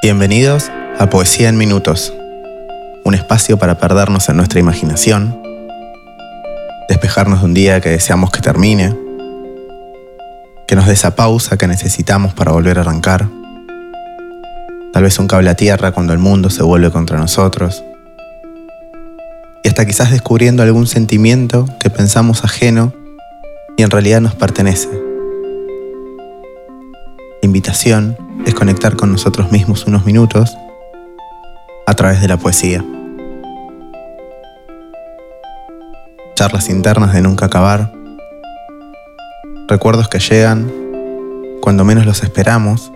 Bienvenidos a Poesía en Minutos, un espacio para perdernos en nuestra imaginación, despejarnos de un día que deseamos que termine, que nos dé esa pausa que necesitamos para volver a arrancar, tal vez un cable a tierra cuando el mundo se vuelve contra nosotros, y hasta quizás descubriendo algún sentimiento que pensamos ajeno y en realidad nos pertenece. Invitación es conectar con nosotros mismos unos minutos a través de la poesía. Charlas internas de nunca acabar. Recuerdos que llegan cuando menos los esperamos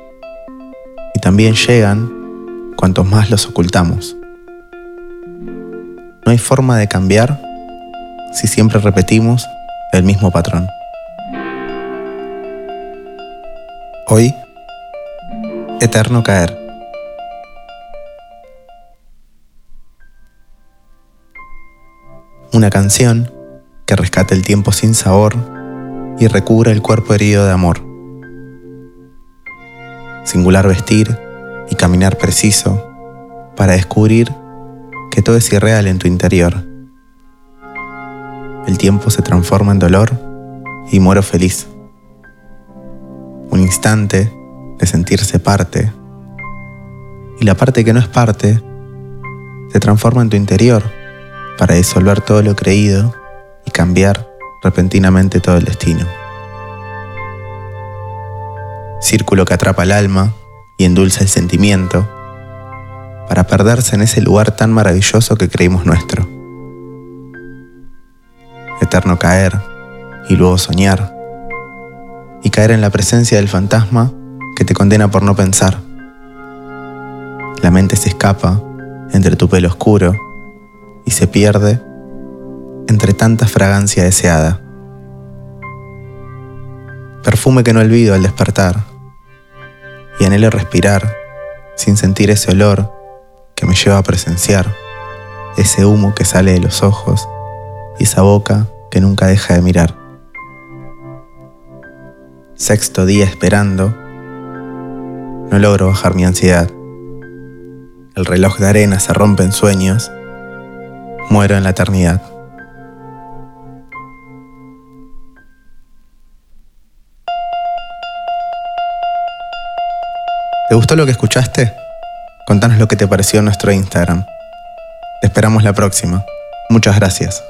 y también llegan cuantos más los ocultamos. No hay forma de cambiar si siempre repetimos el mismo patrón. Hoy eterno caer. Una canción que rescate el tiempo sin sabor y recubre el cuerpo herido de amor. Singular vestir y caminar preciso para descubrir que todo es irreal en tu interior. El tiempo se transforma en dolor y muero feliz. Un instante sentirse parte. Y la parte que no es parte se transforma en tu interior para disolver todo lo creído y cambiar repentinamente todo el destino. Círculo que atrapa el alma y endulza el sentimiento para perderse en ese lugar tan maravilloso que creímos nuestro. Eterno caer y luego soñar y caer en la presencia del fantasma que te condena por no pensar. La mente se escapa entre tu pelo oscuro y se pierde entre tanta fragancia deseada. Perfume que no olvido al despertar y anhelo respirar sin sentir ese olor que me lleva a presenciar, ese humo que sale de los ojos y esa boca que nunca deja de mirar. Sexto día esperando no logro bajar mi ansiedad. El reloj de arena se rompe en sueños. Muero en la eternidad. ¿Te gustó lo que escuchaste? Contanos lo que te pareció en nuestro Instagram. Te esperamos la próxima. Muchas gracias.